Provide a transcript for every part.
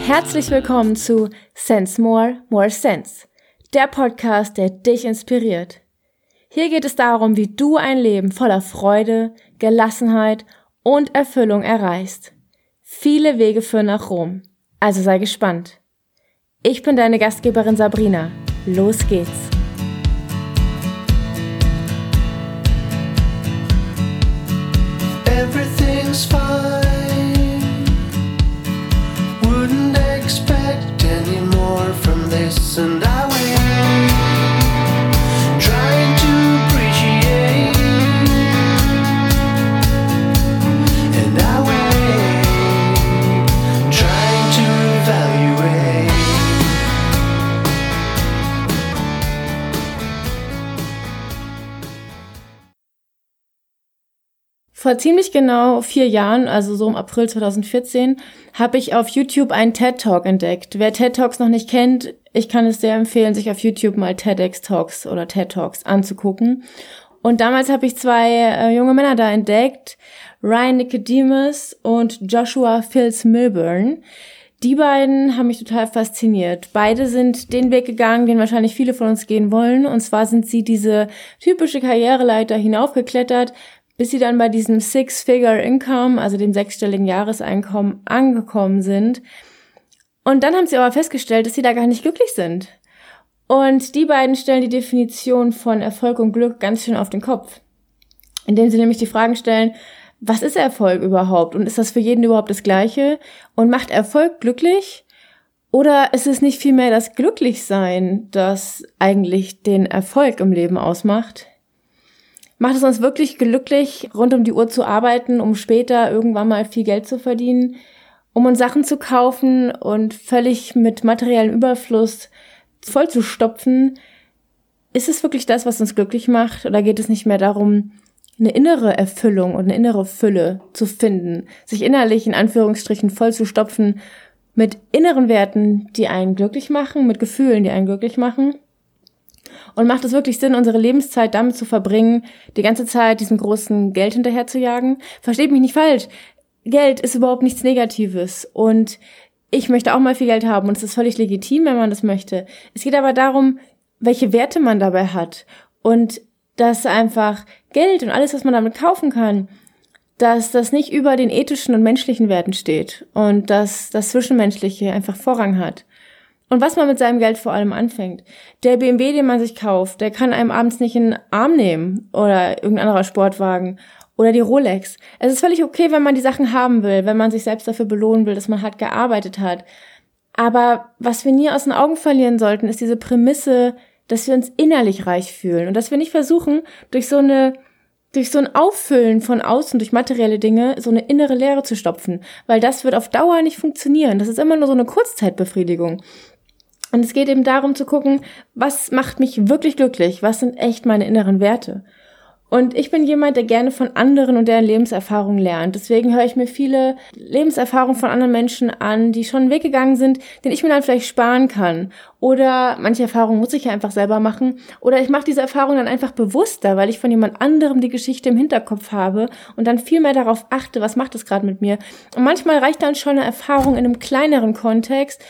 Herzlich willkommen zu Sense More, More Sense, der Podcast, der dich inspiriert. Hier geht es darum, wie du ein Leben voller Freude, Gelassenheit und Erfüllung erreichst. Viele Wege führen nach Rom, also sei gespannt. Ich bin deine Gastgeberin Sabrina. Los geht's! Everything's fine. Wouldn't expect any more from this, and I Vor ziemlich genau vier Jahren, also so im April 2014, habe ich auf YouTube einen TED Talk entdeckt. Wer TED Talks noch nicht kennt, ich kann es sehr empfehlen, sich auf YouTube mal TEDx Talks oder TED Talks anzugucken. Und damals habe ich zwei äh, junge Männer da entdeckt, Ryan Nicodemus und Joshua Fils Milburn. Die beiden haben mich total fasziniert. Beide sind den Weg gegangen, den wahrscheinlich viele von uns gehen wollen. Und zwar sind sie diese typische Karriereleiter hinaufgeklettert, bis sie dann bei diesem Six-Figure-Income, also dem sechsstelligen Jahreseinkommen, angekommen sind. Und dann haben sie aber festgestellt, dass sie da gar nicht glücklich sind. Und die beiden stellen die Definition von Erfolg und Glück ganz schön auf den Kopf. Indem sie nämlich die Fragen stellen, was ist Erfolg überhaupt? Und ist das für jeden überhaupt das Gleiche? Und macht Erfolg glücklich? Oder ist es nicht vielmehr das Glücklichsein, das eigentlich den Erfolg im Leben ausmacht? Macht es uns wirklich glücklich, rund um die Uhr zu arbeiten, um später irgendwann mal viel Geld zu verdienen, um uns Sachen zu kaufen und völlig mit materiellem Überfluss voll zu stopfen? Ist es wirklich das, was uns glücklich macht? Oder geht es nicht mehr darum, eine innere Erfüllung und eine innere Fülle zu finden, sich innerlich in Anführungsstrichen voll zu stopfen mit inneren Werten, die einen glücklich machen, mit Gefühlen, die einen glücklich machen? Und macht es wirklich Sinn, unsere Lebenszeit damit zu verbringen, die ganze Zeit diesem großen Geld hinterher zu jagen? Versteht mich nicht falsch. Geld ist überhaupt nichts Negatives. Und ich möchte auch mal viel Geld haben und es ist völlig legitim, wenn man das möchte. Es geht aber darum, welche Werte man dabei hat. Und dass einfach Geld und alles, was man damit kaufen kann, dass das nicht über den ethischen und menschlichen Werten steht und dass das Zwischenmenschliche einfach Vorrang hat. Und was man mit seinem Geld vor allem anfängt. Der BMW, den man sich kauft, der kann einem abends nicht in den Arm nehmen oder irgendein anderer Sportwagen oder die Rolex. Es ist völlig okay, wenn man die Sachen haben will, wenn man sich selbst dafür belohnen will, dass man hart gearbeitet hat. Aber was wir nie aus den Augen verlieren sollten, ist diese Prämisse, dass wir uns innerlich reich fühlen und dass wir nicht versuchen, durch so eine durch so ein Auffüllen von außen, durch materielle Dinge, so eine innere Leere zu stopfen, weil das wird auf Dauer nicht funktionieren. Das ist immer nur so eine Kurzzeitbefriedigung. Und es geht eben darum zu gucken, was macht mich wirklich glücklich? Was sind echt meine inneren Werte? Und ich bin jemand, der gerne von anderen und deren Lebenserfahrungen lernt. Deswegen höre ich mir viele Lebenserfahrungen von anderen Menschen an, die schon einen Weg gegangen sind, den ich mir dann vielleicht sparen kann. Oder manche Erfahrungen muss ich ja einfach selber machen. Oder ich mache diese Erfahrung dann einfach bewusster, weil ich von jemand anderem die Geschichte im Hinterkopf habe und dann viel mehr darauf achte, was macht es gerade mit mir. Und manchmal reicht dann schon eine Erfahrung in einem kleineren Kontext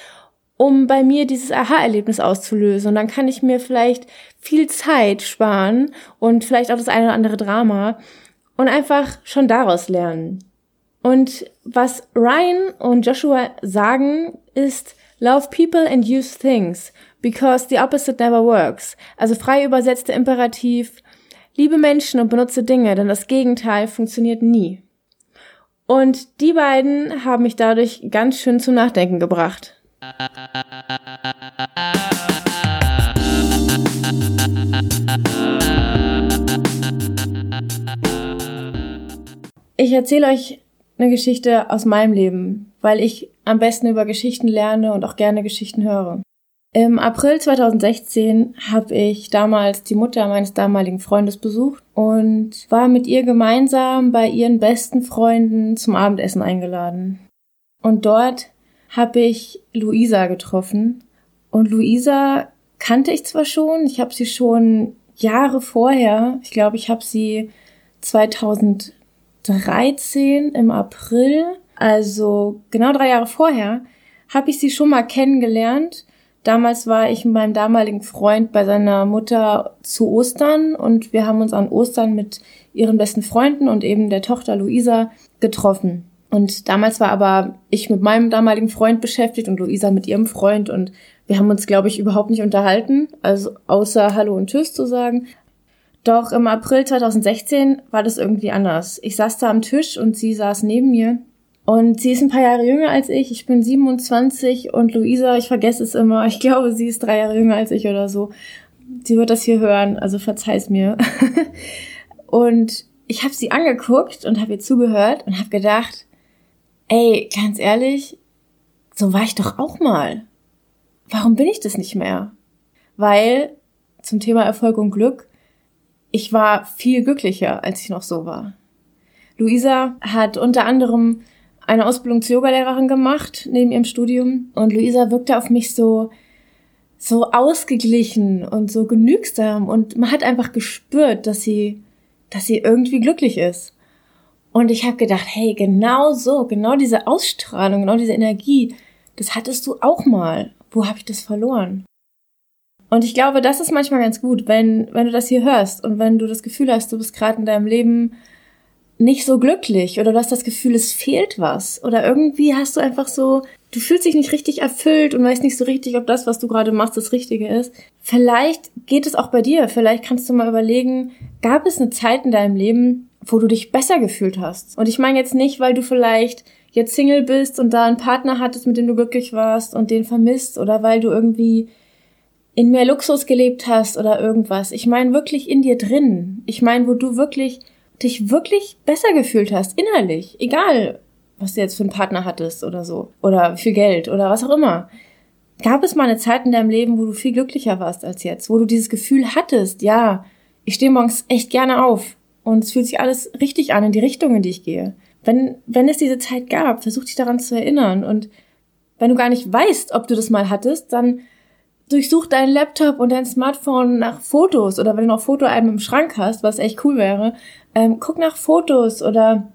um bei mir dieses Aha-Erlebnis auszulösen. Und dann kann ich mir vielleicht viel Zeit sparen und vielleicht auch das eine oder andere Drama und einfach schon daraus lernen. Und was Ryan und Joshua sagen, ist Love people and use things, because the opposite never works. Also frei übersetzte Imperativ, liebe Menschen und benutze Dinge, denn das Gegenteil funktioniert nie. Und die beiden haben mich dadurch ganz schön zum Nachdenken gebracht. Ich erzähle euch eine Geschichte aus meinem Leben, weil ich am besten über Geschichten lerne und auch gerne Geschichten höre. Im April 2016 habe ich damals die Mutter meines damaligen Freundes besucht und war mit ihr gemeinsam bei ihren besten Freunden zum Abendessen eingeladen. Und dort habe ich Luisa getroffen. Und Luisa kannte ich zwar schon, ich habe sie schon Jahre vorher, ich glaube, ich habe sie 2013 im April, also genau drei Jahre vorher, habe ich sie schon mal kennengelernt. Damals war ich mit meinem damaligen Freund bei seiner Mutter zu Ostern und wir haben uns an Ostern mit ihren besten Freunden und eben der Tochter Luisa getroffen. Und damals war aber ich mit meinem damaligen Freund beschäftigt und Luisa mit ihrem Freund und wir haben uns, glaube ich, überhaupt nicht unterhalten, also außer Hallo und Tschüss zu sagen. Doch im April 2016 war das irgendwie anders. Ich saß da am Tisch und sie saß neben mir. Und sie ist ein paar Jahre jünger als ich. Ich bin 27 und Luisa, ich vergesse es immer. Ich glaube, sie ist drei Jahre jünger als ich oder so. Sie wird das hier hören, also verzeih's mir. und ich habe sie angeguckt und habe ihr zugehört und habe gedacht, ey, ganz ehrlich, so war ich doch auch mal warum bin ich das nicht mehr? Weil zum Thema Erfolg und Glück, ich war viel glücklicher, als ich noch so war. Luisa hat unter anderem eine Ausbildung zur Yogalehrerin gemacht neben ihrem Studium und Luisa wirkte auf mich so so ausgeglichen und so genügsam und man hat einfach gespürt, dass sie dass sie irgendwie glücklich ist. Und ich habe gedacht, hey, genau so, genau diese Ausstrahlung, genau diese Energie, das hattest du auch mal wo habe ich das verloren? Und ich glaube, das ist manchmal ganz gut, wenn, wenn du das hier hörst und wenn du das Gefühl hast, du bist gerade in deinem Leben nicht so glücklich oder du hast das Gefühl, es fehlt was oder irgendwie hast du einfach so, du fühlst dich nicht richtig erfüllt und weißt nicht so richtig, ob das, was du gerade machst, das Richtige ist. Vielleicht geht es auch bei dir. Vielleicht kannst du mal überlegen, gab es eine Zeit in deinem Leben, wo du dich besser gefühlt hast? Und ich meine jetzt nicht, weil du vielleicht jetzt Single bist und da einen Partner hattest, mit dem du glücklich warst und den vermisst oder weil du irgendwie in mehr Luxus gelebt hast oder irgendwas. Ich meine wirklich in dir drin. Ich meine, wo du wirklich dich wirklich besser gefühlt hast, innerlich. Egal, was du jetzt für einen Partner hattest oder so. Oder viel Geld oder was auch immer. Gab es mal eine Zeit in deinem Leben, wo du viel glücklicher warst als jetzt? Wo du dieses Gefühl hattest, ja, ich stehe morgens echt gerne auf und es fühlt sich alles richtig an in die Richtung, in die ich gehe. Wenn, wenn es diese Zeit gab, versuch dich daran zu erinnern. Und wenn du gar nicht weißt, ob du das mal hattest, dann durchsuch deinen Laptop und dein Smartphone nach Fotos. Oder wenn du noch Fotoalben im Schrank hast, was echt cool wäre, ähm, guck nach Fotos oder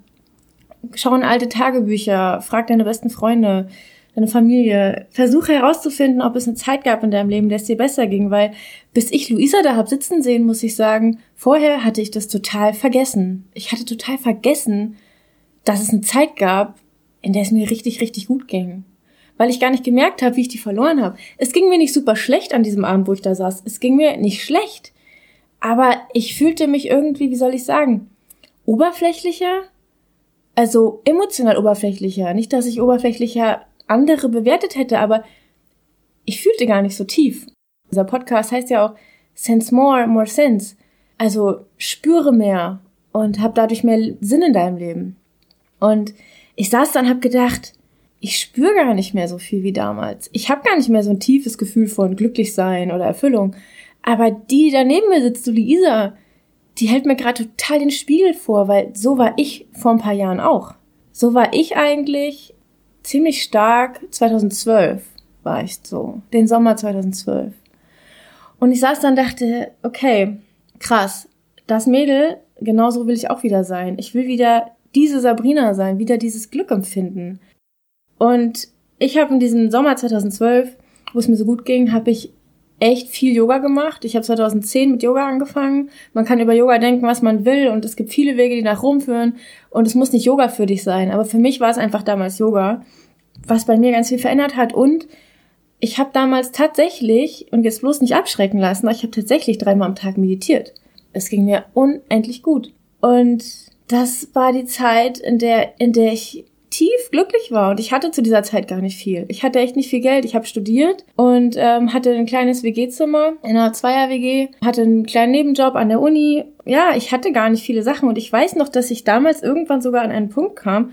schau in alte Tagebücher, frag deine besten Freunde, deine Familie. Versuche herauszufinden, ob es eine Zeit gab in deinem Leben, der es dir besser ging, weil bis ich Luisa da hab sitzen sehen, muss ich sagen, vorher hatte ich das total vergessen. Ich hatte total vergessen, dass es eine Zeit gab, in der es mir richtig, richtig gut ging. Weil ich gar nicht gemerkt habe, wie ich die verloren habe. Es ging mir nicht super schlecht an diesem Abend, wo ich da saß. Es ging mir nicht schlecht. Aber ich fühlte mich irgendwie, wie soll ich sagen, oberflächlicher? Also emotional oberflächlicher. Nicht, dass ich oberflächlicher andere bewertet hätte, aber ich fühlte gar nicht so tief. Unser Podcast heißt ja auch Sense More, More Sense. Also spüre mehr und hab dadurch mehr Sinn in deinem Leben. Und ich saß dann und hab gedacht, ich spüre gar nicht mehr so viel wie damals. Ich habe gar nicht mehr so ein tiefes Gefühl von Glücklichsein oder Erfüllung. Aber die, die da neben mir sitzt, so Luisa, die hält mir gerade total den Spiegel vor, weil so war ich vor ein paar Jahren auch. So war ich eigentlich ziemlich stark 2012 war ich so, den Sommer 2012. Und ich saß dann dachte, okay, krass, das Mädel, genauso will ich auch wieder sein. Ich will wieder diese Sabrina sein, wieder dieses Glück empfinden. Und ich habe in diesem Sommer 2012, wo es mir so gut ging, habe ich echt viel Yoga gemacht. Ich habe 2010 mit Yoga angefangen. Man kann über Yoga denken, was man will und es gibt viele Wege, die nach Rom führen und es muss nicht Yoga für dich sein, aber für mich war es einfach damals Yoga, was bei mir ganz viel verändert hat und ich habe damals tatsächlich und jetzt bloß nicht abschrecken lassen, ich habe tatsächlich dreimal am Tag meditiert. Es ging mir unendlich gut und das war die Zeit, in der, in der ich tief glücklich war und ich hatte zu dieser Zeit gar nicht viel. Ich hatte echt nicht viel Geld. Ich habe studiert und ähm, hatte ein kleines WG-Zimmer in einer Zweier-WG, hatte einen kleinen Nebenjob an der Uni. Ja, ich hatte gar nicht viele Sachen und ich weiß noch, dass ich damals irgendwann sogar an einen Punkt kam,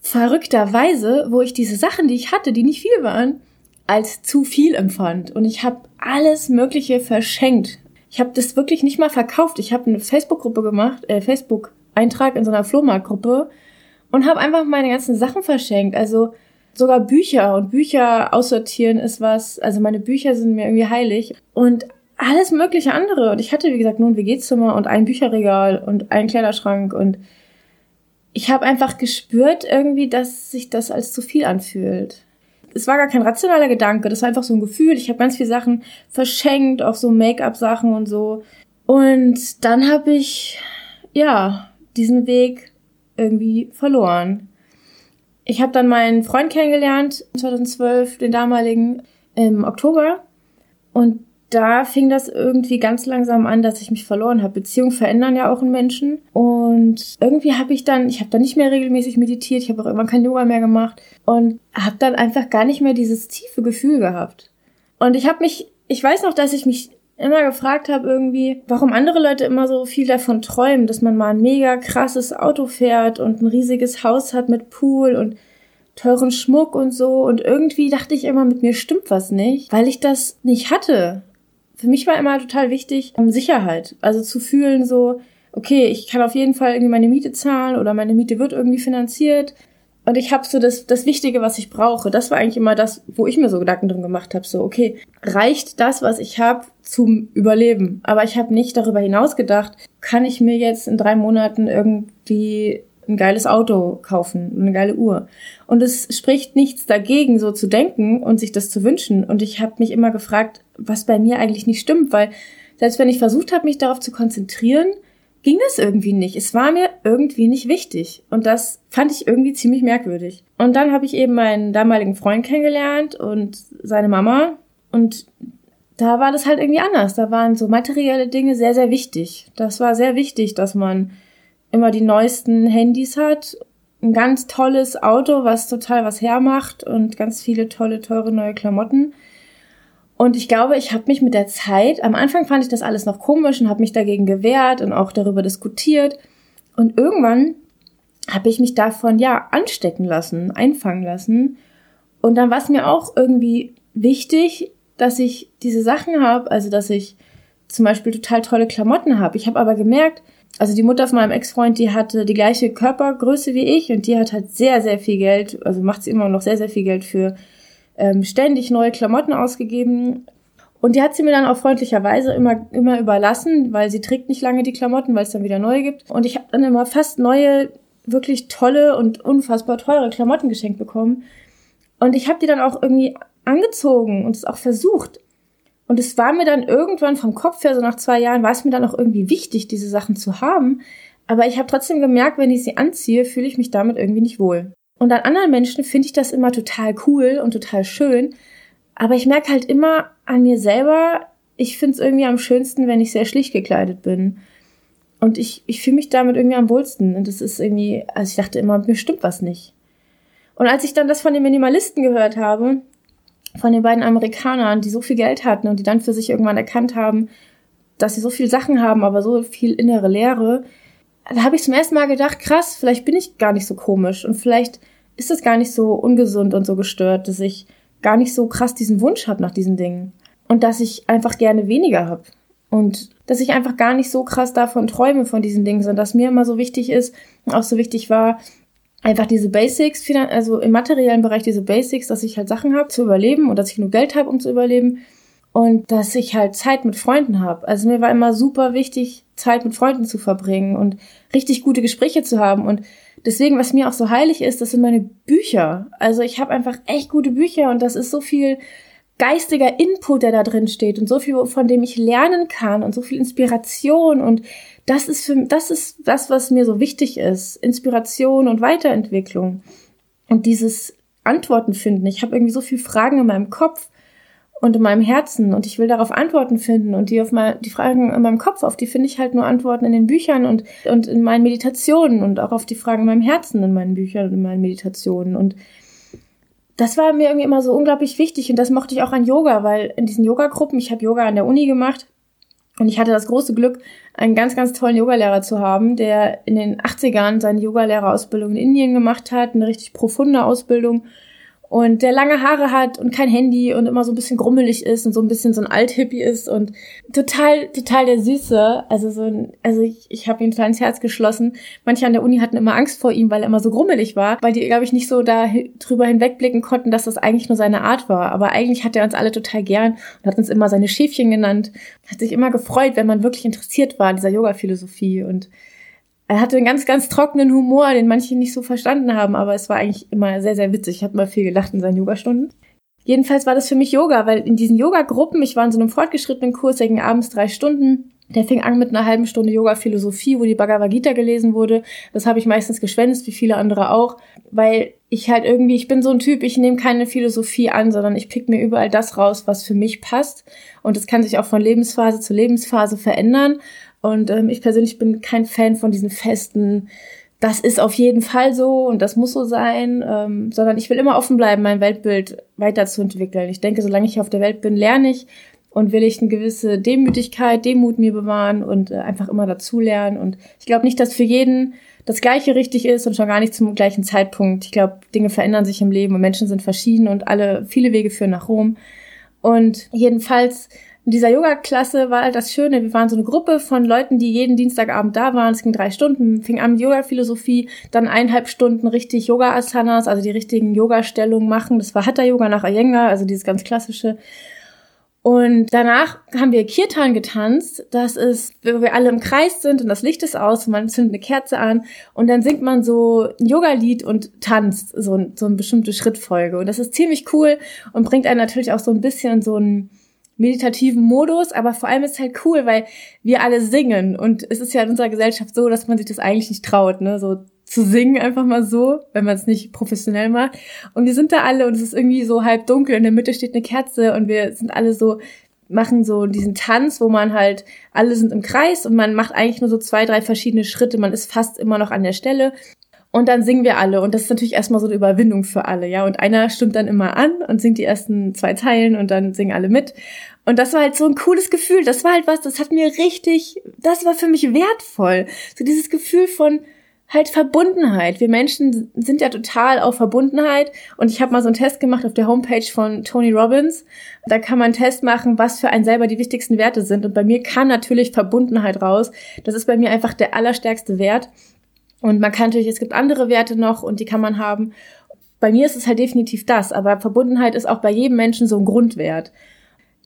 verrückterweise, wo ich diese Sachen, die ich hatte, die nicht viel waren, als zu viel empfand und ich habe alles Mögliche verschenkt. Ich habe das wirklich nicht mal verkauft. Ich habe eine Facebook-Gruppe gemacht, äh, Facebook Eintrag in so einer Flohmarktgruppe und habe einfach meine ganzen Sachen verschenkt. Also sogar Bücher und Bücher aussortieren ist was. Also meine Bücher sind mir irgendwie heilig. Und alles mögliche andere. Und ich hatte, wie gesagt, nur ein WG-Zimmer und ein Bücherregal und einen Kleiderschrank und ich habe einfach gespürt irgendwie, dass sich das als zu viel anfühlt. Es war gar kein rationaler Gedanke, das war einfach so ein Gefühl. Ich habe ganz viele Sachen verschenkt, auch so Make-up-Sachen und so. Und dann habe ich, ja, diesen Weg irgendwie verloren. Ich habe dann meinen Freund kennengelernt, 2012, den damaligen, im Oktober. Und da fing das irgendwie ganz langsam an, dass ich mich verloren habe. Beziehungen verändern ja auch einen Menschen. Und irgendwie habe ich dann, ich habe dann nicht mehr regelmäßig meditiert, ich habe auch irgendwann kein Yoga mehr gemacht und habe dann einfach gar nicht mehr dieses tiefe Gefühl gehabt. Und ich habe mich, ich weiß noch, dass ich mich immer gefragt habe irgendwie, warum andere Leute immer so viel davon träumen, dass man mal ein mega krasses Auto fährt und ein riesiges Haus hat mit Pool und teuren Schmuck und so. Und irgendwie dachte ich immer, mit mir stimmt was nicht, weil ich das nicht hatte für mich war immer total wichtig, um Sicherheit. Also zu fühlen so, okay, ich kann auf jeden Fall irgendwie meine Miete zahlen oder meine Miete wird irgendwie finanziert. Und ich habe so das, das Wichtige, was ich brauche. Das war eigentlich immer das, wo ich mir so Gedanken drum gemacht habe. So, okay, reicht das, was ich habe, zum Überleben? Aber ich habe nicht darüber hinaus gedacht, kann ich mir jetzt in drei Monaten irgendwie ein geiles Auto kaufen, eine geile Uhr. Und es spricht nichts dagegen, so zu denken und sich das zu wünschen. Und ich habe mich immer gefragt, was bei mir eigentlich nicht stimmt, weil selbst wenn ich versucht habe, mich darauf zu konzentrieren, ging das irgendwie nicht. Es war mir irgendwie nicht wichtig. Und das fand ich irgendwie ziemlich merkwürdig. Und dann habe ich eben meinen damaligen Freund kennengelernt und seine Mama. Und da war das halt irgendwie anders. Da waren so materielle Dinge sehr, sehr wichtig. Das war sehr wichtig, dass man immer die neuesten Handys hat, ein ganz tolles Auto, was total was hermacht und ganz viele tolle, teure neue Klamotten. Und ich glaube, ich habe mich mit der Zeit, am Anfang fand ich das alles noch komisch und habe mich dagegen gewehrt und auch darüber diskutiert. Und irgendwann habe ich mich davon ja anstecken lassen, einfangen lassen. Und dann war es mir auch irgendwie wichtig, dass ich diese Sachen habe, also dass ich zum Beispiel total tolle Klamotten habe. Ich habe aber gemerkt, also die Mutter von meinem Ex-Freund, die hatte die gleiche Körpergröße wie ich und die hat halt sehr, sehr viel Geld, also macht sie immer noch sehr, sehr viel Geld für ähm, ständig neue Klamotten ausgegeben. Und die hat sie mir dann auch freundlicherweise immer, immer überlassen, weil sie trägt nicht lange die Klamotten, weil es dann wieder neue gibt. Und ich habe dann immer fast neue, wirklich tolle und unfassbar teure Klamotten geschenkt bekommen. Und ich habe die dann auch irgendwie angezogen und es auch versucht. Und es war mir dann irgendwann vom Kopf her, so nach zwei Jahren, war es mir dann auch irgendwie wichtig, diese Sachen zu haben. Aber ich habe trotzdem gemerkt, wenn ich sie anziehe, fühle ich mich damit irgendwie nicht wohl. Und an anderen Menschen finde ich das immer total cool und total schön. Aber ich merke halt immer an mir selber, ich finde es irgendwie am schönsten, wenn ich sehr schlicht gekleidet bin. Und ich, ich fühle mich damit irgendwie am wohlsten. Und das ist irgendwie, also ich dachte immer, mir stimmt was nicht. Und als ich dann das von den Minimalisten gehört habe, von den beiden Amerikanern, die so viel Geld hatten und die dann für sich irgendwann erkannt haben, dass sie so viel Sachen haben, aber so viel innere Leere, da habe ich zum ersten Mal gedacht, krass, vielleicht bin ich gar nicht so komisch und vielleicht ist es gar nicht so ungesund und so gestört, dass ich gar nicht so krass diesen Wunsch habe nach diesen Dingen. Und dass ich einfach gerne weniger habe und dass ich einfach gar nicht so krass davon träume von diesen Dingen, sondern dass mir immer so wichtig ist, auch so wichtig war, einfach diese Basics, also im materiellen Bereich diese Basics, dass ich halt Sachen habe zu überleben und dass ich genug Geld habe, um zu überleben und dass ich halt Zeit mit Freunden habe. Also mir war immer super wichtig, Zeit mit Freunden zu verbringen und richtig gute Gespräche zu haben und deswegen, was mir auch so heilig ist, das sind meine Bücher. Also ich habe einfach echt gute Bücher und das ist so viel geistiger Input, der da drin steht und so viel, von dem ich lernen kann und so viel Inspiration und das ist für, das ist das, was mir so wichtig ist. Inspiration und Weiterentwicklung. Und dieses Antworten finden. Ich habe irgendwie so viele Fragen in meinem Kopf und in meinem Herzen und ich will darauf Antworten finden und die auf mal, die Fragen in meinem Kopf, auf die finde ich halt nur Antworten in den Büchern und, und in meinen Meditationen und auch auf die Fragen in meinem Herzen in meinen Büchern und in meinen Meditationen und das war mir irgendwie immer so unglaublich wichtig und das mochte ich auch an Yoga, weil in diesen Yoga-Gruppen, ich habe Yoga an der Uni gemacht und ich hatte das große Glück, einen ganz, ganz tollen Yogalehrer zu haben, der in den 80ern seine Yogalehrerausbildung in Indien gemacht hat, eine richtig profunde Ausbildung. Und der lange Haare hat und kein Handy und immer so ein bisschen grummelig ist und so ein bisschen so ein Althippie ist und total, total der Süße. Also so ein, also ich, ich habe ihm total ins Herz geschlossen. Manche an der Uni hatten immer Angst vor ihm, weil er immer so grummelig war, weil die, glaube ich, nicht so da drüber hinwegblicken konnten, dass das eigentlich nur seine Art war. Aber eigentlich hat er uns alle total gern und hat uns immer seine Schäfchen genannt, hat sich immer gefreut, wenn man wirklich interessiert war an dieser Yoga-Philosophie und er hatte einen ganz, ganz trockenen Humor, den manche nicht so verstanden haben, aber es war eigentlich immer sehr, sehr witzig. Ich habe immer viel gelacht in seinen Yogastunden. Jedenfalls war das für mich Yoga, weil in diesen Yoga-Gruppen, ich war in so einem fortgeschrittenen Kurs, der ging abends drei Stunden. Der fing an mit einer halben Stunde Yoga-Philosophie, wo die Bhagavad Gita gelesen wurde. Das habe ich meistens geschwänzt, wie viele andere auch, weil ich halt irgendwie, ich bin so ein Typ, ich nehme keine Philosophie an, sondern ich pick mir überall das raus, was für mich passt. Und das kann sich auch von Lebensphase zu Lebensphase verändern. Und ähm, ich persönlich bin kein Fan von diesen festen, das ist auf jeden Fall so und das muss so sein, ähm, sondern ich will immer offen bleiben, mein Weltbild weiterzuentwickeln. Ich denke, solange ich auf der Welt bin, lerne ich und will ich eine gewisse Demütigkeit, Demut mir bewahren und äh, einfach immer dazulernen. Und ich glaube nicht, dass für jeden das Gleiche richtig ist und schon gar nicht zum gleichen Zeitpunkt. Ich glaube, Dinge verändern sich im Leben und Menschen sind verschieden und alle, viele Wege führen nach Rom. Und jedenfalls in dieser Yoga-Klasse war halt das Schöne, wir waren so eine Gruppe von Leuten, die jeden Dienstagabend da waren. Es ging drei Stunden, fing an mit Yoga-Philosophie, dann eineinhalb Stunden richtig Yoga-Asanas, also die richtigen Yoga-Stellungen machen. Das war Hatha-Yoga nach Iyengar, also dieses ganz klassische. Und danach haben wir Kirtan getanzt. Das ist, wo wir alle im Kreis sind und das Licht ist aus und man zündet eine Kerze an und dann singt man so ein Yoga-Lied und tanzt so, so eine bestimmte Schrittfolge. Und das ist ziemlich cool und bringt einen natürlich auch so ein bisschen so ein meditativen Modus, aber vor allem ist es halt cool, weil wir alle singen und es ist ja in unserer Gesellschaft so, dass man sich das eigentlich nicht traut, ne, so zu singen einfach mal so, wenn man es nicht professionell macht. Und wir sind da alle und es ist irgendwie so halb dunkel, in der Mitte steht eine Kerze und wir sind alle so machen so diesen Tanz, wo man halt alle sind im Kreis und man macht eigentlich nur so zwei, drei verschiedene Schritte, man ist fast immer noch an der Stelle und dann singen wir alle. Und das ist natürlich erstmal so eine Überwindung für alle, ja. Und einer stimmt dann immer an und singt die ersten zwei Zeilen und dann singen alle mit. Und das war halt so ein cooles Gefühl. Das war halt was, das hat mir richtig, das war für mich wertvoll. So dieses Gefühl von, halt Verbundenheit. Wir Menschen sind ja total auf Verbundenheit und ich habe mal so einen Test gemacht auf der Homepage von Tony Robbins. Da kann man einen Test machen, was für einen selber die wichtigsten Werte sind und bei mir kann natürlich Verbundenheit raus. Das ist bei mir einfach der allerstärkste Wert und man kann natürlich, es gibt andere Werte noch und die kann man haben. Bei mir ist es halt definitiv das, aber Verbundenheit ist auch bei jedem Menschen so ein Grundwert.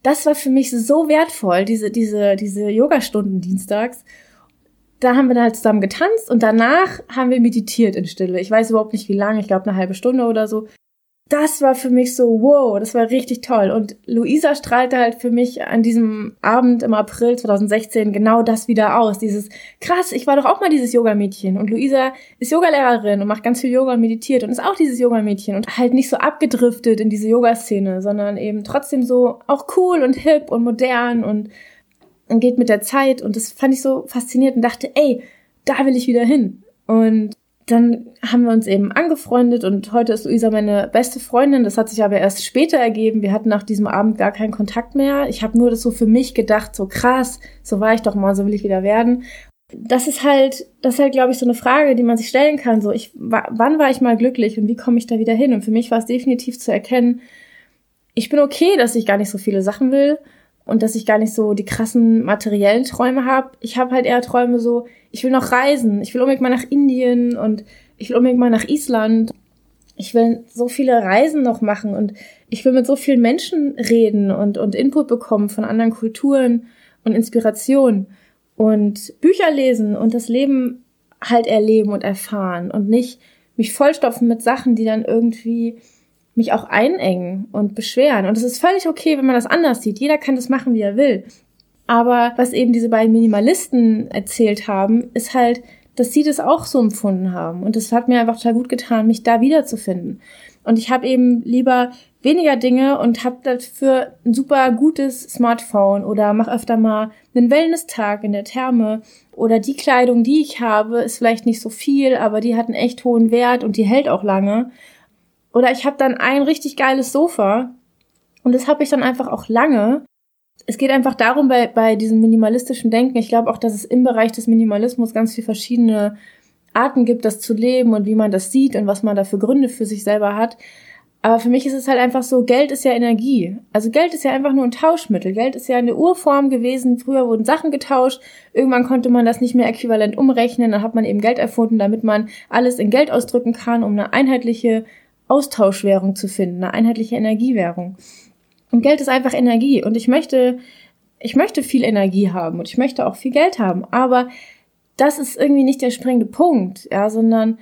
Das war für mich so wertvoll, diese, diese, diese Yogastunden dienstags. Da haben wir dann halt zusammen getanzt und danach haben wir meditiert in Stille. Ich weiß überhaupt nicht wie lange, ich glaube eine halbe Stunde oder so das war für mich so, wow, das war richtig toll. Und Luisa strahlte halt für mich an diesem Abend im April 2016 genau das wieder aus. Dieses, krass, ich war doch auch mal dieses Yoga-Mädchen. Und Luisa ist Yogalehrerin und macht ganz viel Yoga und meditiert und ist auch dieses Yoga-Mädchen und halt nicht so abgedriftet in diese Yoga-Szene, sondern eben trotzdem so auch cool und hip und modern und, und geht mit der Zeit. Und das fand ich so faszinierend und dachte, ey, da will ich wieder hin. Und dann haben wir uns eben angefreundet und heute ist Luisa meine beste Freundin. Das hat sich aber erst später ergeben. Wir hatten nach diesem Abend gar keinen Kontakt mehr. Ich habe nur das so für mich gedacht, so krass, so war ich doch mal, so will ich wieder werden. Das ist halt, das ist halt, glaube ich, so eine Frage, die man sich stellen kann. So, ich, wann war ich mal glücklich und wie komme ich da wieder hin? Und für mich war es definitiv zu erkennen, ich bin okay, dass ich gar nicht so viele Sachen will und dass ich gar nicht so die krassen materiellen Träume habe. Ich habe halt eher Träume so, ich will noch reisen, ich will unbedingt mal nach Indien und ich will unbedingt mal nach Island. Ich will so viele Reisen noch machen und ich will mit so vielen Menschen reden und, und Input bekommen von anderen Kulturen und Inspiration und Bücher lesen und das Leben halt erleben und erfahren und nicht mich vollstopfen mit Sachen, die dann irgendwie mich auch einengen und beschweren. Und es ist völlig okay, wenn man das anders sieht. Jeder kann das machen, wie er will. Aber was eben diese beiden Minimalisten erzählt haben, ist halt, dass sie das auch so empfunden haben. Und das hat mir einfach total gut getan, mich da wiederzufinden. Und ich habe eben lieber weniger Dinge und habe dafür ein super gutes Smartphone oder mach öfter mal einen Wellness-Tag in der Therme oder die Kleidung, die ich habe, ist vielleicht nicht so viel, aber die hat einen echt hohen Wert und die hält auch lange. Oder ich habe dann ein richtig geiles Sofa und das habe ich dann einfach auch lange es geht einfach darum, bei, bei diesem minimalistischen Denken, ich glaube auch, dass es im Bereich des Minimalismus ganz viele verschiedene Arten gibt, das zu leben und wie man das sieht und was man da für Gründe für sich selber hat. Aber für mich ist es halt einfach so, Geld ist ja Energie. Also Geld ist ja einfach nur ein Tauschmittel. Geld ist ja eine Urform gewesen. Früher wurden Sachen getauscht. Irgendwann konnte man das nicht mehr äquivalent umrechnen. Dann hat man eben Geld erfunden, damit man alles in Geld ausdrücken kann, um eine einheitliche Austauschwährung zu finden, eine einheitliche Energiewährung. Und Geld ist einfach Energie. Und ich möchte, ich möchte viel Energie haben und ich möchte auch viel Geld haben. Aber das ist irgendwie nicht der springende Punkt, ja, sondern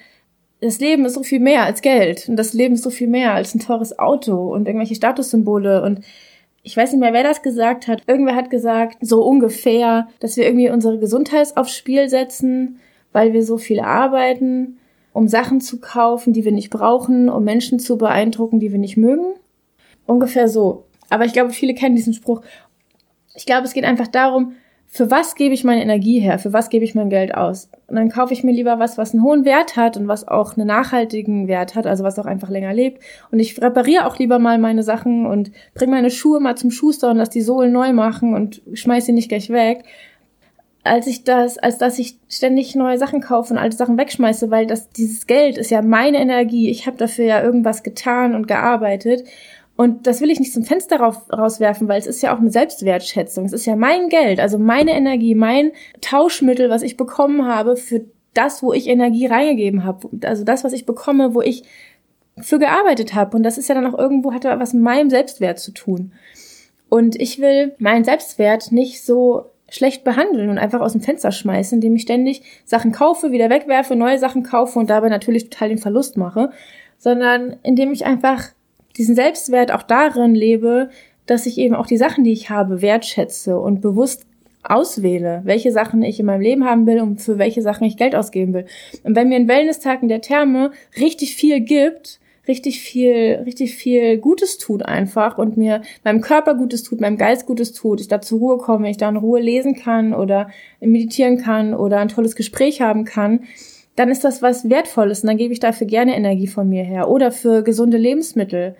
das Leben ist so viel mehr als Geld und das Leben ist so viel mehr als ein teures Auto und irgendwelche Statussymbole und ich weiß nicht mehr, wer das gesagt hat. Irgendwer hat gesagt, so ungefähr, dass wir irgendwie unsere Gesundheit aufs Spiel setzen, weil wir so viel arbeiten, um Sachen zu kaufen, die wir nicht brauchen, um Menschen zu beeindrucken, die wir nicht mögen. Ungefähr so. Aber ich glaube, viele kennen diesen Spruch. Ich glaube, es geht einfach darum, für was gebe ich meine Energie her? Für was gebe ich mein Geld aus? Und dann kaufe ich mir lieber was, was einen hohen Wert hat und was auch einen nachhaltigen Wert hat, also was auch einfach länger lebt. Und ich repariere auch lieber mal meine Sachen und bringe meine Schuhe mal zum Schuster und lass die Sohlen neu machen und schmeiß sie nicht gleich weg, als ich das, als dass ich ständig neue Sachen kaufe und alte Sachen wegschmeiße, weil das dieses Geld ist ja meine Energie. Ich habe dafür ja irgendwas getan und gearbeitet und das will ich nicht zum Fenster rauswerfen, weil es ist ja auch eine Selbstwertschätzung. Es ist ja mein Geld, also meine Energie, mein Tauschmittel, was ich bekommen habe für das, wo ich Energie reingegeben habe. Also das, was ich bekomme, wo ich für gearbeitet habe. Und das ist ja dann auch irgendwo, hat was mit meinem Selbstwert zu tun. Und ich will meinen Selbstwert nicht so schlecht behandeln und einfach aus dem Fenster schmeißen, indem ich ständig Sachen kaufe, wieder wegwerfe, neue Sachen kaufe und dabei natürlich total den Verlust mache, sondern indem ich einfach diesen Selbstwert auch darin lebe, dass ich eben auch die Sachen, die ich habe, wertschätze und bewusst auswähle, welche Sachen ich in meinem Leben haben will und für welche Sachen ich Geld ausgeben will. Und wenn mir ein Wellness-Tag in der Therme richtig viel gibt, richtig viel, richtig viel Gutes tut einfach und mir meinem Körper Gutes tut, meinem Geist Gutes tut, ich da zur Ruhe komme, ich da in Ruhe lesen kann oder meditieren kann oder ein tolles Gespräch haben kann, dann ist das was Wertvolles und dann gebe ich dafür gerne Energie von mir her. Oder für gesunde Lebensmittel.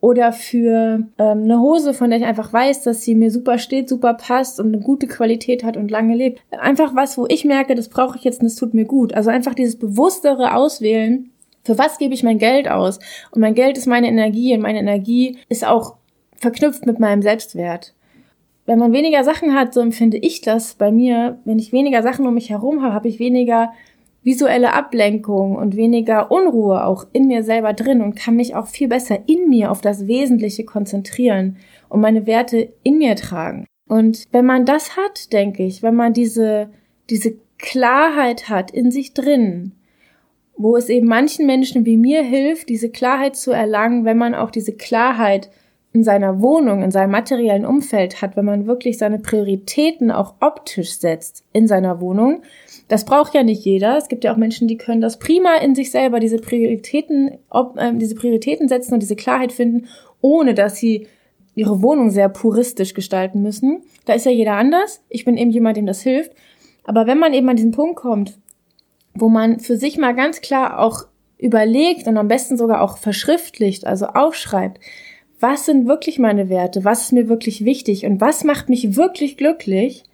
Oder für ähm, eine Hose, von der ich einfach weiß, dass sie mir super steht, super passt und eine gute Qualität hat und lange lebt. Einfach was, wo ich merke, das brauche ich jetzt und das tut mir gut. Also einfach dieses bewusstere Auswählen, für was gebe ich mein Geld aus? Und mein Geld ist meine Energie und meine Energie ist auch verknüpft mit meinem Selbstwert. Wenn man weniger Sachen hat, so empfinde ich das bei mir, wenn ich weniger Sachen um mich herum habe, habe ich weniger visuelle Ablenkung und weniger Unruhe auch in mir selber drin und kann mich auch viel besser in mir auf das Wesentliche konzentrieren und meine Werte in mir tragen. Und wenn man das hat, denke ich, wenn man diese, diese Klarheit hat in sich drin, wo es eben manchen Menschen wie mir hilft, diese Klarheit zu erlangen, wenn man auch diese Klarheit in seiner Wohnung, in seinem materiellen Umfeld hat, wenn man wirklich seine Prioritäten auch optisch setzt in seiner Wohnung, das braucht ja nicht jeder. Es gibt ja auch Menschen, die können das prima in sich selber, diese Prioritäten, ob, äh, diese Prioritäten setzen und diese Klarheit finden, ohne dass sie ihre Wohnung sehr puristisch gestalten müssen. Da ist ja jeder anders. Ich bin eben jemand, dem das hilft. Aber wenn man eben an diesen Punkt kommt, wo man für sich mal ganz klar auch überlegt und am besten sogar auch verschriftlicht, also aufschreibt, was sind wirklich meine Werte, was ist mir wirklich wichtig und was macht mich wirklich glücklich,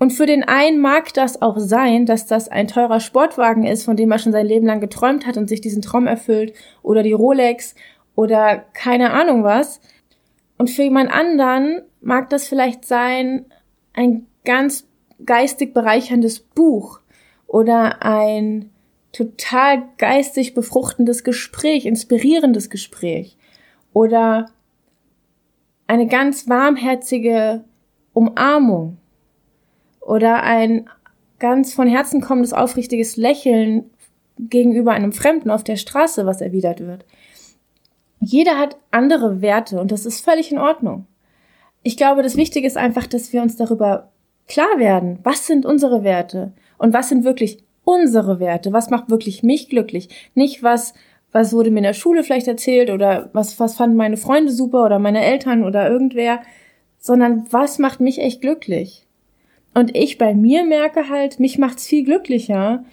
und für den einen mag das auch sein, dass das ein teurer Sportwagen ist, von dem er schon sein Leben lang geträumt hat und sich diesen Traum erfüllt, oder die Rolex oder keine Ahnung was. Und für jemand anderen mag das vielleicht sein, ein ganz geistig bereicherndes Buch oder ein total geistig befruchtendes Gespräch, inspirierendes Gespräch oder eine ganz warmherzige Umarmung oder ein ganz von Herzen kommendes aufrichtiges Lächeln gegenüber einem Fremden auf der Straße, was erwidert wird. Jeder hat andere Werte und das ist völlig in Ordnung. Ich glaube, das Wichtige ist einfach, dass wir uns darüber klar werden, was sind unsere Werte und was sind wirklich unsere Werte, was macht wirklich mich glücklich, nicht was was wurde mir in der Schule vielleicht erzählt oder was was fanden meine Freunde super oder meine Eltern oder irgendwer, sondern was macht mich echt glücklich? Und ich bei mir merke halt, mich macht's viel glücklicher,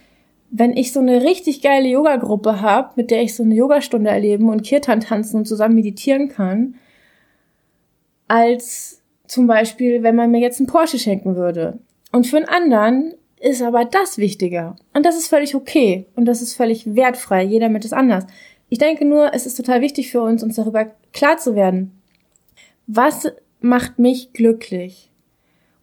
wenn ich so eine richtig geile Yoga-Gruppe habe, mit der ich so eine Yogastunde erleben und Kirtan tanzen und zusammen meditieren kann, als zum Beispiel, wenn man mir jetzt einen Porsche schenken würde. Und für einen anderen ist aber das wichtiger. Und das ist völlig okay. Und das ist völlig wertfrei. Jeder mit ist anders. Ich denke nur, es ist total wichtig für uns, uns darüber klar zu werden. Was macht mich glücklich?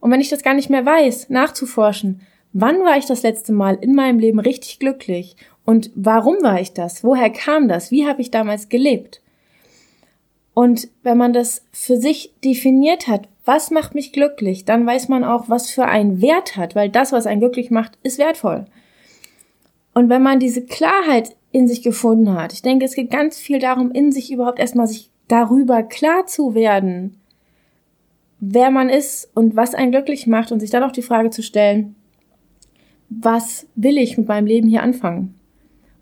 Und wenn ich das gar nicht mehr weiß, nachzuforschen, wann war ich das letzte Mal in meinem Leben richtig glücklich? Und warum war ich das? Woher kam das? Wie habe ich damals gelebt? Und wenn man das für sich definiert hat, was macht mich glücklich, dann weiß man auch, was für einen Wert hat, weil das, was einen glücklich macht, ist wertvoll. Und wenn man diese Klarheit in sich gefunden hat, ich denke, es geht ganz viel darum, in sich überhaupt erstmal sich darüber klar zu werden, wer man ist und was einen glücklich macht und sich dann auch die Frage zu stellen, was will ich mit meinem Leben hier anfangen?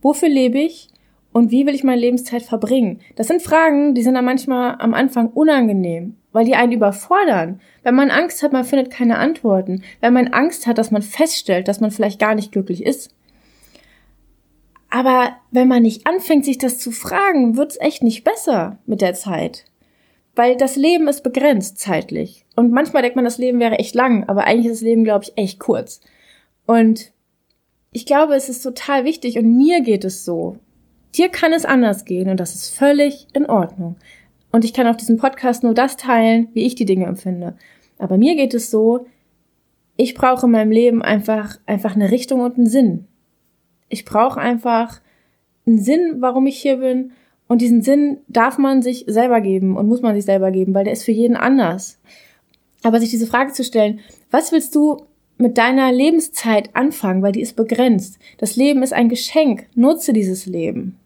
Wofür lebe ich? Und wie will ich meine Lebenszeit verbringen? Das sind Fragen, die sind dann manchmal am Anfang unangenehm, weil die einen überfordern. Wenn man Angst hat, man findet keine Antworten. Wenn man Angst hat, dass man feststellt, dass man vielleicht gar nicht glücklich ist. Aber wenn man nicht anfängt, sich das zu fragen, wird's echt nicht besser mit der Zeit. Weil das Leben ist begrenzt zeitlich. Und manchmal denkt man, das Leben wäre echt lang, aber eigentlich ist das Leben, glaube ich, echt kurz. Und ich glaube, es ist total wichtig und mir geht es so. Dir kann es anders gehen und das ist völlig in Ordnung. Und ich kann auf diesem Podcast nur das teilen, wie ich die Dinge empfinde. Aber mir geht es so, ich brauche in meinem Leben einfach, einfach eine Richtung und einen Sinn. Ich brauche einfach einen Sinn, warum ich hier bin. Und diesen Sinn darf man sich selber geben und muss man sich selber geben, weil der ist für jeden anders. Aber sich diese Frage zu stellen, was willst du mit deiner Lebenszeit anfangen, weil die ist begrenzt. Das Leben ist ein Geschenk. Nutze dieses Leben.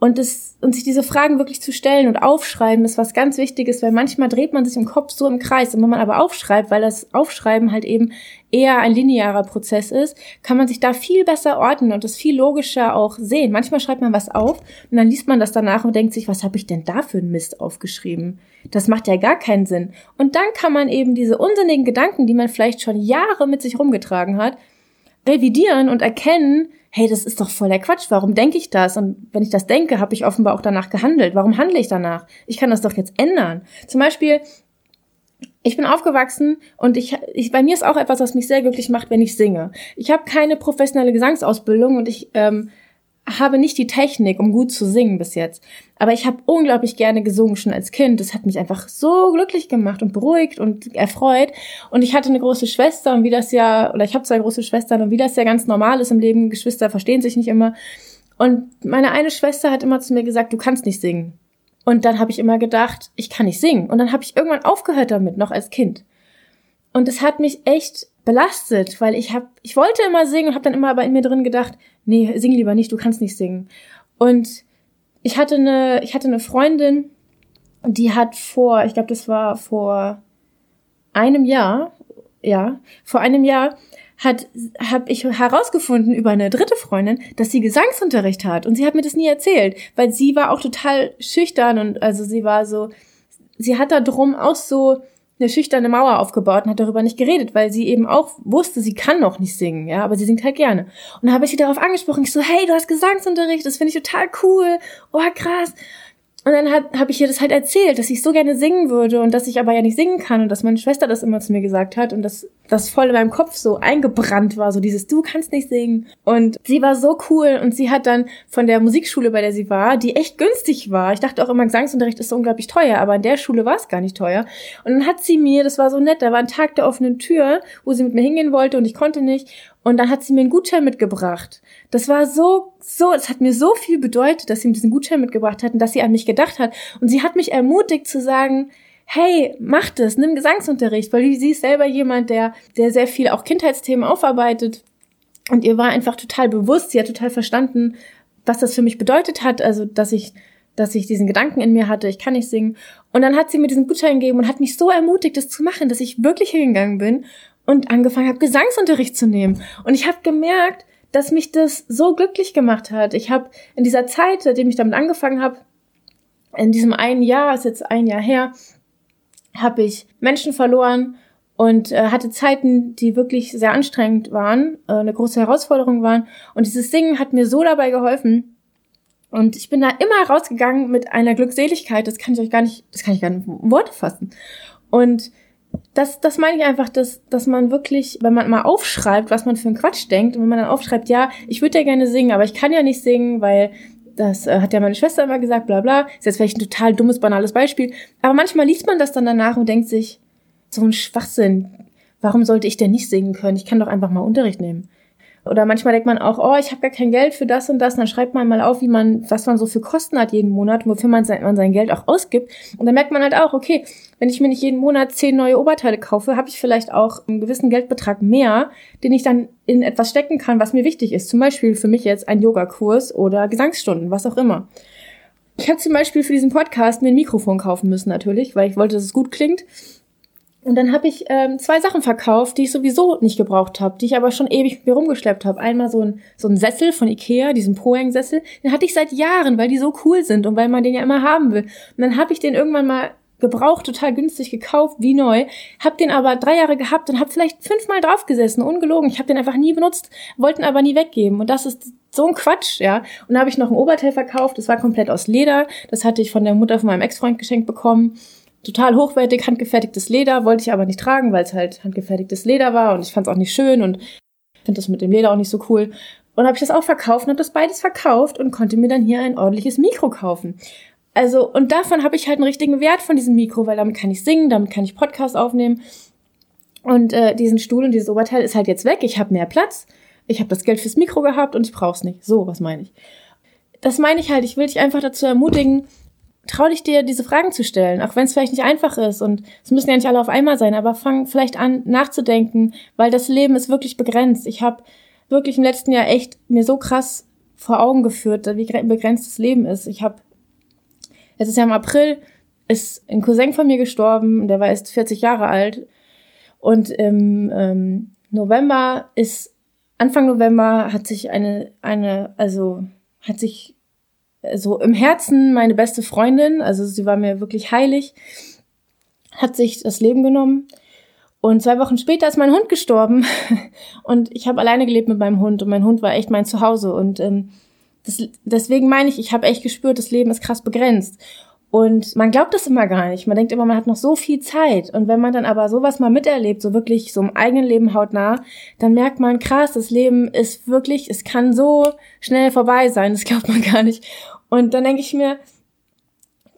Und, das, und sich diese Fragen wirklich zu stellen und aufschreiben ist was ganz Wichtiges, weil manchmal dreht man sich im Kopf so im Kreis. Und wenn man aber aufschreibt, weil das Aufschreiben halt eben eher ein linearer Prozess ist, kann man sich da viel besser ordnen und das viel logischer auch sehen. Manchmal schreibt man was auf und dann liest man das danach und denkt sich, was habe ich denn da für einen Mist aufgeschrieben? Das macht ja gar keinen Sinn. Und dann kann man eben diese unsinnigen Gedanken, die man vielleicht schon Jahre mit sich rumgetragen hat, revidieren und erkennen, hey, das ist doch voll der Quatsch, warum denke ich das? Und wenn ich das denke, habe ich offenbar auch danach gehandelt. Warum handle ich danach? Ich kann das doch jetzt ändern. Zum Beispiel, ich bin aufgewachsen und ich, ich bei mir ist auch etwas, was mich sehr glücklich macht, wenn ich singe. Ich habe keine professionelle Gesangsausbildung und ich ähm, habe nicht die Technik, um gut zu singen bis jetzt. Aber ich habe unglaublich gerne gesungen schon als Kind. Das hat mich einfach so glücklich gemacht und beruhigt und erfreut. Und ich hatte eine große Schwester und wie das ja, oder ich habe zwei große Schwestern und wie das ja ganz normal ist im Leben, Geschwister verstehen sich nicht immer. Und meine eine Schwester hat immer zu mir gesagt, du kannst nicht singen. Und dann habe ich immer gedacht, ich kann nicht singen. Und dann habe ich irgendwann aufgehört damit, noch als Kind. Und es hat mich echt belastet, weil ich habe, ich wollte immer singen und habe dann immer aber in mir drin gedacht, nee, sing lieber nicht, du kannst nicht singen. Und ich hatte eine, ich hatte eine Freundin, die hat vor, ich glaube, das war vor einem Jahr, ja, vor einem Jahr hat habe ich herausgefunden über eine dritte Freundin, dass sie Gesangsunterricht hat und sie hat mir das nie erzählt, weil sie war auch total schüchtern und also sie war so sie hat da drum auch so eine schüchterne Mauer aufgebaut und hat darüber nicht geredet, weil sie eben auch wusste, sie kann noch nicht singen, ja, aber sie singt halt gerne. Und dann habe ich sie darauf angesprochen, ich so, hey, du hast Gesangsunterricht, das finde ich total cool, oh krass. Und dann habe hab ich ihr das halt erzählt, dass ich so gerne singen würde und dass ich aber ja nicht singen kann und dass meine Schwester das immer zu mir gesagt hat und dass das voll in meinem Kopf so eingebrannt war, so dieses du kannst nicht singen. Und sie war so cool und sie hat dann von der Musikschule, bei der sie war, die echt günstig war. Ich dachte auch immer, Gesangsunterricht ist so unglaublich teuer, aber in der Schule war es gar nicht teuer. Und dann hat sie mir, das war so nett, da war ein Tag der offenen Tür, wo sie mit mir hingehen wollte und ich konnte nicht. Und dann hat sie mir einen Gutschein mitgebracht. Das war so, so, es hat mir so viel bedeutet, dass sie mir diesen Gutschein mitgebracht hat und dass sie an mich gedacht hat. Und sie hat mich ermutigt zu sagen, hey, mach das, nimm Gesangsunterricht, weil sie ist selber jemand, der, der sehr viel auch Kindheitsthemen aufarbeitet. Und ihr war einfach total bewusst, sie hat total verstanden, was das für mich bedeutet hat, also, dass ich, dass ich diesen Gedanken in mir hatte, ich kann nicht singen. Und dann hat sie mir diesen Gutschein gegeben und hat mich so ermutigt, das zu machen, dass ich wirklich hingegangen bin und angefangen habe, Gesangsunterricht zu nehmen. Und ich habe gemerkt, dass mich das so glücklich gemacht hat. Ich habe in dieser Zeit, seitdem ich damit angefangen habe, in diesem einen Jahr, ist jetzt ein Jahr her, habe ich Menschen verloren und äh, hatte Zeiten, die wirklich sehr anstrengend waren, äh, eine große Herausforderung waren. Und dieses Singen hat mir so dabei geholfen. Und ich bin da immer rausgegangen mit einer Glückseligkeit, das kann ich euch gar nicht, das kann ich gar nicht in Worte fassen. Und das, das meine ich einfach, dass, dass man wirklich, wenn man mal aufschreibt, was man für einen Quatsch denkt, und wenn man dann aufschreibt, ja, ich würde ja gerne singen, aber ich kann ja nicht singen, weil das äh, hat ja meine Schwester immer gesagt, bla bla. Ist jetzt vielleicht ein total dummes, banales Beispiel. Aber manchmal liest man das dann danach und denkt sich, so ein Schwachsinn. Warum sollte ich denn nicht singen können? Ich kann doch einfach mal Unterricht nehmen. Oder manchmal denkt man auch, oh, ich habe gar kein Geld für das und das. Und dann schreibt man mal auf, wie man, was man so für Kosten hat jeden Monat, wofür man sein, man sein Geld auch ausgibt. Und dann merkt man halt auch, okay, wenn ich mir nicht jeden Monat zehn neue Oberteile kaufe, habe ich vielleicht auch einen gewissen Geldbetrag mehr, den ich dann in etwas stecken kann, was mir wichtig ist. Zum Beispiel für mich jetzt ein Yogakurs oder Gesangsstunden, was auch immer. Ich habe zum Beispiel für diesen Podcast mir ein Mikrofon kaufen müssen natürlich, weil ich wollte, dass es gut klingt. Und dann habe ich ähm, zwei Sachen verkauft, die ich sowieso nicht gebraucht habe, die ich aber schon ewig mit mir rumgeschleppt habe. Einmal so ein, so ein Sessel von Ikea, diesen Poeng-Sessel. Den hatte ich seit Jahren, weil die so cool sind und weil man den ja immer haben will. Und dann habe ich den irgendwann mal gebraucht, total günstig gekauft, wie neu, hab den aber drei Jahre gehabt und hab vielleicht fünfmal draufgesessen, ungelogen. Ich habe den einfach nie benutzt, wollten aber nie weggeben. Und das ist so ein Quatsch, ja. Und da habe ich noch ein Oberteil verkauft, das war komplett aus Leder. Das hatte ich von der Mutter von meinem Ex-Freund geschenkt bekommen total hochwertig handgefertigtes Leder, wollte ich aber nicht tragen, weil es halt handgefertigtes Leder war und ich fand es auch nicht schön und finde das mit dem Leder auch nicht so cool. Und habe ich das auch verkauft und habe das beides verkauft und konnte mir dann hier ein ordentliches Mikro kaufen. Also, und davon habe ich halt einen richtigen Wert von diesem Mikro, weil damit kann ich singen, damit kann ich Podcast aufnehmen. Und äh, diesen Stuhl und dieses Oberteil ist halt jetzt weg. Ich habe mehr Platz. Ich habe das Geld fürs Mikro gehabt und ich brauche es nicht. So, was meine ich? Das meine ich halt. Ich will dich einfach dazu ermutigen, trau dich dir, diese Fragen zu stellen, auch wenn es vielleicht nicht einfach ist und es müssen ja nicht alle auf einmal sein, aber fang vielleicht an nachzudenken, weil das Leben ist wirklich begrenzt. Ich habe wirklich im letzten Jahr echt mir so krass vor Augen geführt, wie begrenzt das Leben ist. Ich habe, es ist ja im April, ist ein Cousin von mir gestorben, der war erst 40 Jahre alt und im ähm, November ist, Anfang November hat sich eine, eine, also hat sich so im Herzen meine beste Freundin, also sie war mir wirklich heilig, hat sich das Leben genommen. Und zwei Wochen später ist mein Hund gestorben und ich habe alleine gelebt mit meinem Hund und mein Hund war echt mein Zuhause. Und ähm, das, deswegen meine ich, ich habe echt gespürt, das Leben ist krass begrenzt. Und man glaubt das immer gar nicht. Man denkt immer, man hat noch so viel Zeit. Und wenn man dann aber sowas mal miterlebt, so wirklich so im eigenen Leben hautnah, dann merkt man, krass, das Leben ist wirklich, es kann so schnell vorbei sein. Das glaubt man gar nicht. Und dann denke ich mir,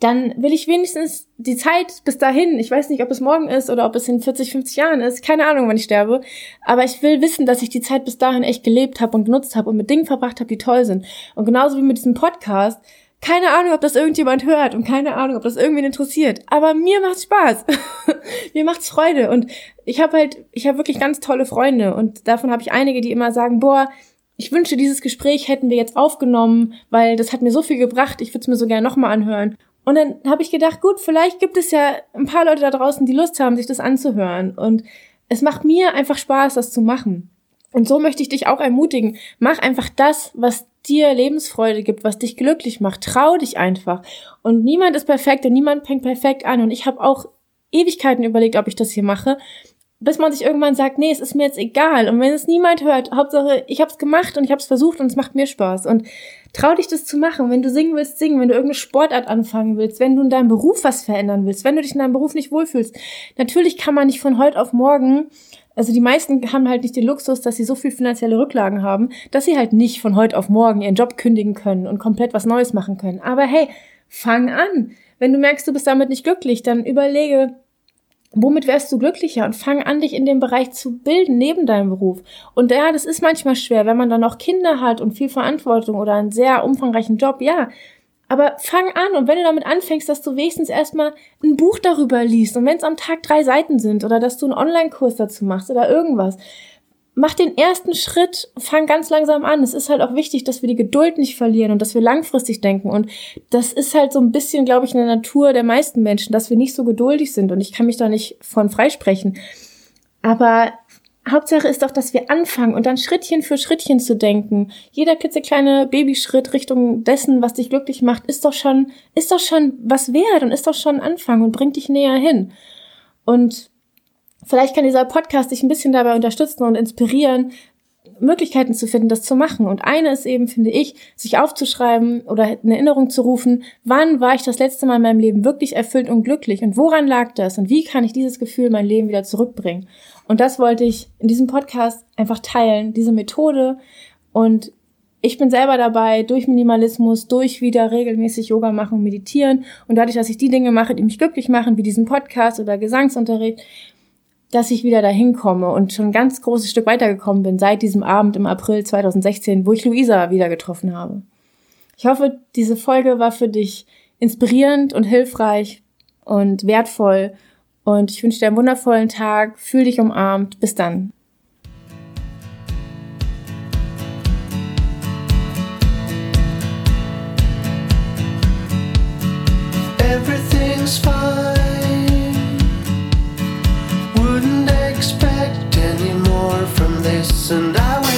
dann will ich wenigstens die Zeit bis dahin, ich weiß nicht, ob es morgen ist oder ob es in 40, 50 Jahren ist, keine Ahnung, wann ich sterbe, aber ich will wissen, dass ich die Zeit bis dahin echt gelebt habe und genutzt habe und mit Dingen verbracht habe, die toll sind. Und genauso wie mit diesem Podcast, keine Ahnung, ob das irgendjemand hört und keine Ahnung, ob das irgendwen interessiert. Aber mir macht's Spaß. mir macht's Freude. Und ich habe halt, ich habe wirklich ganz tolle Freunde. Und davon habe ich einige, die immer sagen, boah, ich wünsche, dieses Gespräch hätten wir jetzt aufgenommen, weil das hat mir so viel gebracht, ich würde es mir so gerne nochmal anhören. Und dann habe ich gedacht, gut, vielleicht gibt es ja ein paar Leute da draußen, die Lust haben, sich das anzuhören. Und es macht mir einfach Spaß, das zu machen. Und so möchte ich dich auch ermutigen. Mach einfach das, was dir Lebensfreude gibt, was dich glücklich macht. Trau dich einfach. Und niemand ist perfekt und niemand fängt perfekt an. Und ich habe auch Ewigkeiten überlegt, ob ich das hier mache, bis man sich irgendwann sagt, nee, es ist mir jetzt egal. Und wenn es niemand hört, Hauptsache, ich habe es gemacht und ich habe es versucht und es macht mir Spaß. Und trau dich das zu machen. Wenn du singen willst, singen. Wenn du irgendeine Sportart anfangen willst, wenn du in deinem Beruf was verändern willst, wenn du dich in deinem Beruf nicht wohlfühlst. Natürlich kann man nicht von heute auf morgen also die meisten haben halt nicht den Luxus, dass sie so viel finanzielle Rücklagen haben, dass sie halt nicht von heute auf morgen ihren Job kündigen können und komplett was Neues machen können. Aber hey, fang an. Wenn du merkst, du bist damit nicht glücklich, dann überlege, womit wärst du glücklicher und fang an, dich in dem Bereich zu bilden neben deinem Beruf. Und ja, das ist manchmal schwer, wenn man dann noch Kinder hat und viel Verantwortung oder einen sehr umfangreichen Job. Ja, aber fang an und wenn du damit anfängst, dass du wenigstens erstmal ein Buch darüber liest und wenn es am Tag drei Seiten sind oder dass du einen Online-Kurs dazu machst oder irgendwas, mach den ersten Schritt, fang ganz langsam an. Es ist halt auch wichtig, dass wir die Geduld nicht verlieren und dass wir langfristig denken. Und das ist halt so ein bisschen, glaube ich, in der Natur der meisten Menschen, dass wir nicht so geduldig sind. Und ich kann mich da nicht von freisprechen. Aber Hauptsache ist doch, dass wir anfangen und dann Schrittchen für Schrittchen zu denken. Jeder klitzekleine Babyschritt Richtung dessen, was dich glücklich macht, ist doch schon, ist doch schon was wert und ist doch schon ein Anfang und bringt dich näher hin. Und vielleicht kann dieser Podcast dich ein bisschen dabei unterstützen und inspirieren, Möglichkeiten zu finden, das zu machen. Und eine ist eben, finde ich, sich aufzuschreiben oder eine Erinnerung zu rufen, wann war ich das letzte Mal in meinem Leben wirklich erfüllt und glücklich und woran lag das und wie kann ich dieses Gefühl in mein Leben wieder zurückbringen. Und das wollte ich in diesem Podcast einfach teilen, diese Methode und ich bin selber dabei, durch Minimalismus, durch wieder regelmäßig Yoga machen und meditieren und dadurch, dass ich die Dinge mache, die mich glücklich machen, wie diesen Podcast oder Gesangsunterricht, dass ich wieder dahin komme und schon ein ganz großes Stück weitergekommen bin seit diesem Abend im April 2016, wo ich Luisa wieder getroffen habe. Ich hoffe, diese Folge war für dich inspirierend und hilfreich und wertvoll und ich wünsche dir einen wundervollen Tag. Fühl dich umarmt. Bis dann. Fine. Wouldn't expect any more from this, and I.